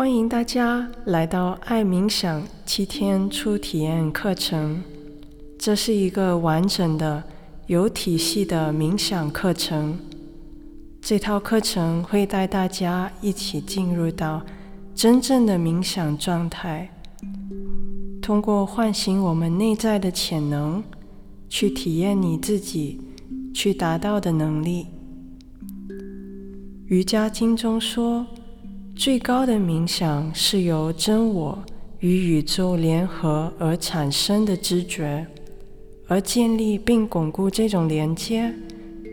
欢迎大家来到爱冥想七天初体验课程。这是一个完整的、有体系的冥想课程。这套课程会带大家一起进入到真正的冥想状态，通过唤醒我们内在的潜能，去体验你自己去达到的能力。瑜伽经中说。最高的冥想是由真我与宇宙联合而产生的知觉，而建立并巩固这种连接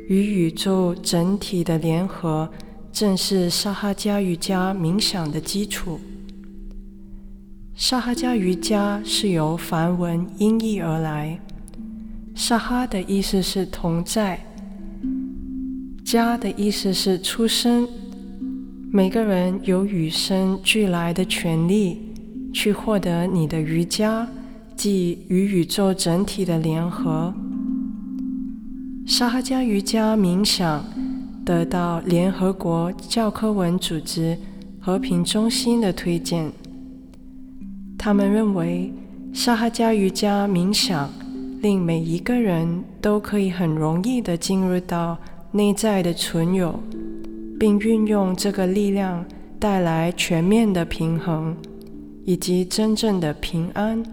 与宇宙整体的联合，正是沙哈加瑜伽冥想的基础。沙哈加瑜伽是由梵文音译而来，沙哈的意思是同在，加的意思是出生。每个人有与生俱来的权利，去获得你的瑜伽，即与宇宙整体的联合。沙哈加瑜伽冥想得到联合国教科文组织和平中心的推荐。他们认为，沙哈加瑜伽冥想令每一个人都可以很容易的进入到内在的存有。并运用这个力量带来全面的平衡，以及真正的平安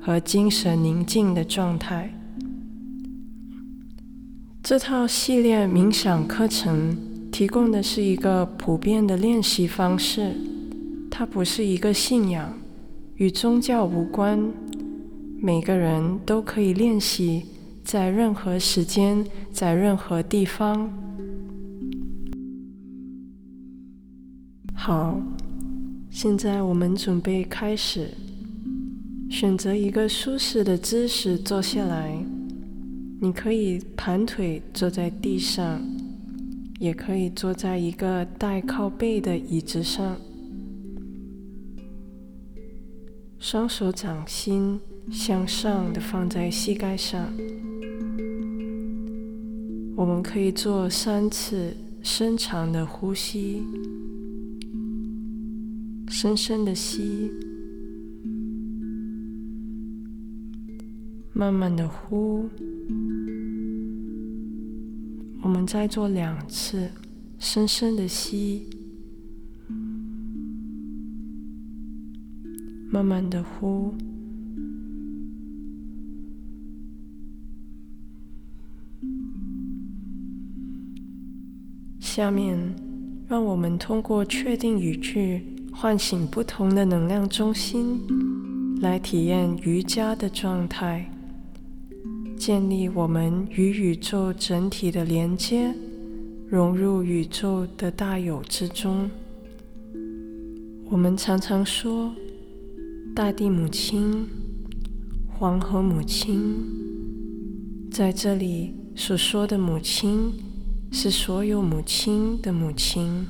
和精神宁静的状态。这套系列冥想课程提供的是一个普遍的练习方式，它不是一个信仰，与宗教无关。每个人都可以练习，在任何时间，在任何地方。好，现在我们准备开始。选择一个舒适的姿势坐下来。你可以盘腿坐在地上，也可以坐在一个带靠背的椅子上。双手掌心向上的放在膝盖上。我们可以做三次深长的呼吸。深深的吸，慢慢的呼。我们再做两次，深深的吸，慢慢的呼。下面，让我们通过确定语句。唤醒不同的能量中心，来体验瑜伽的状态，建立我们与宇宙整体的连接，融入宇宙的大有之中。我们常常说，大地母亲、黄河母亲，在这里所说的母亲，是所有母亲的母亲。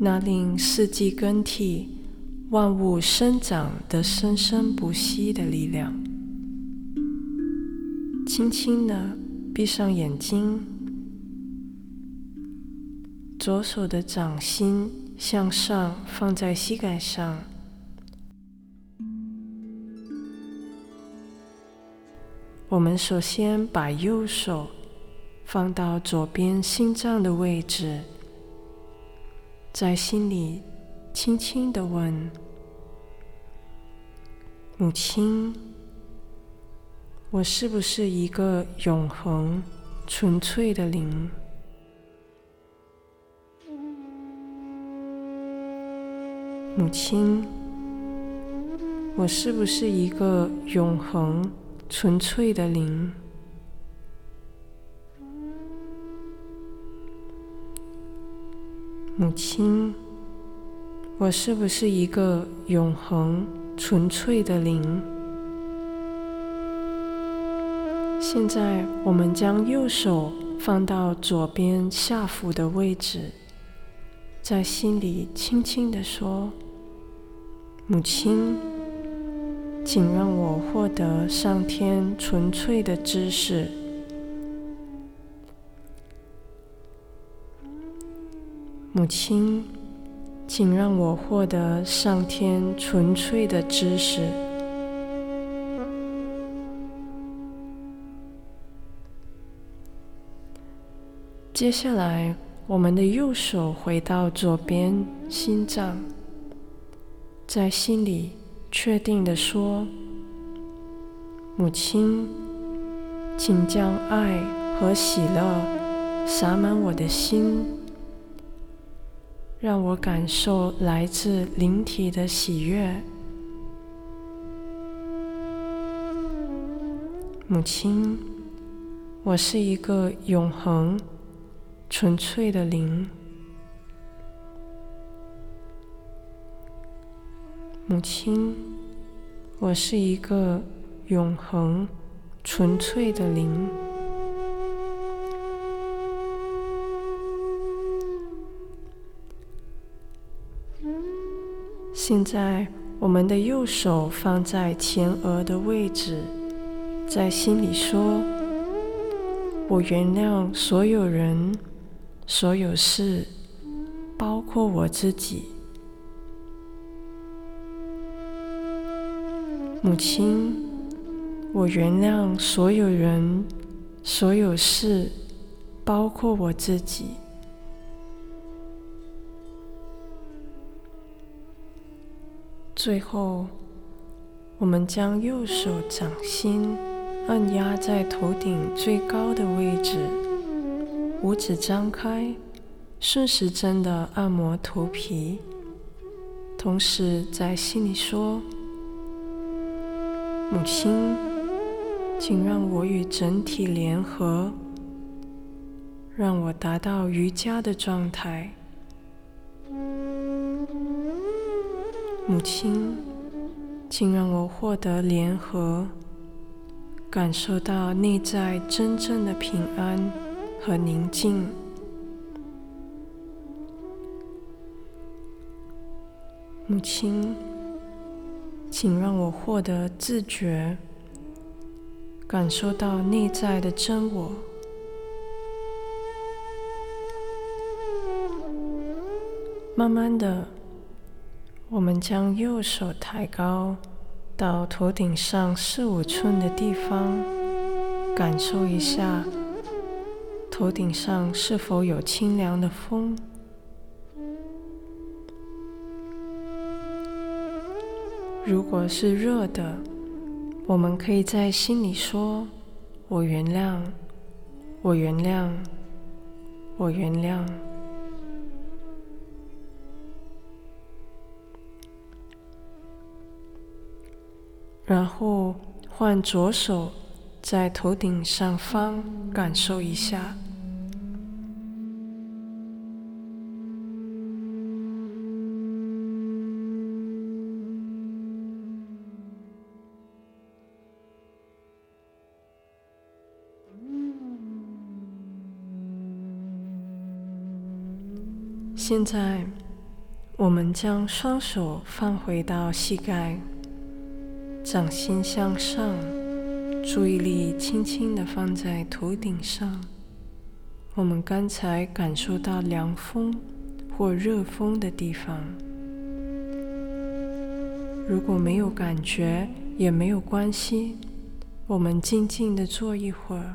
那令四季更替、万物生长的生生不息的力量。轻轻的闭上眼睛，左手的掌心向上放在膝盖上。我们首先把右手放到左边心脏的位置。在心里轻轻的问：“母亲，我是不是一个永恒、纯粹的灵？母亲，我是不是一个永恒、纯粹的灵？”母亲，我是不是一个永恒、纯粹的灵？现在，我们将右手放到左边下腹的位置，在心里轻轻的说：“母亲，请让我获得上天纯粹的知识。”母亲，请让我获得上天纯粹的知识。接下来，我们的右手回到左边心脏，在心里确定的说：“母亲，请将爱和喜乐洒满我的心，让我感受来自灵体的喜悦。母亲，我是一个永恒。”纯粹的灵，母亲，我是一个永恒、纯粹的灵。现在，我们的右手放在前额的位置，在心里说：“我原谅所有人。”所有事，包括我自己，母亲，我原谅所有人、所有事，包括我自己。最后，我们将右手掌心按压在头顶最高的位置。五指张开，顺时针的按摩头皮，同时在心里说：“母亲，请让我与整体联合，让我达到瑜伽的状态。母亲，请让我获得联合，感受到内在真正的平安。”和宁静，母亲，请让我获得自觉，感受到内在的真我。慢慢的，我们将右手抬高到头顶上四五寸的地方，感受一下。头顶上是否有清凉的风？如果是热的，我们可以在心里说：“我原谅，我原谅，我原谅。”然后换左手。在头顶上方感受一下。现在，我们将双手放回到膝盖，掌心向上。注意力轻轻的放在头顶上。我们刚才感受到凉风或热风的地方，如果没有感觉也没有关系，我们静静的坐一会儿。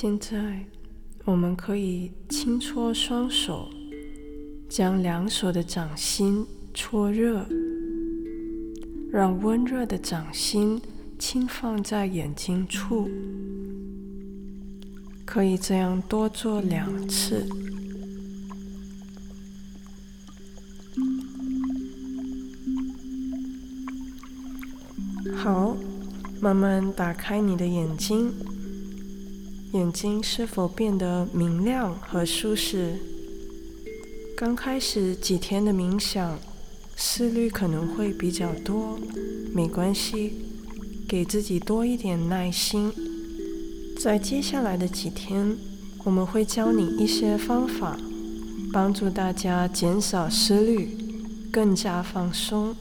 现在，我们可以轻搓双手，将两手的掌心搓热，让温热的掌心轻放在眼睛处。可以这样多做两次。好，慢慢打开你的眼睛。眼睛是否变得明亮和舒适？刚开始几天的冥想，思虑可能会比较多，没关系，给自己多一点耐心。在接下来的几天，我们会教你一些方法，帮助大家减少思虑，更加放松，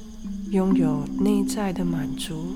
拥有内在的满足。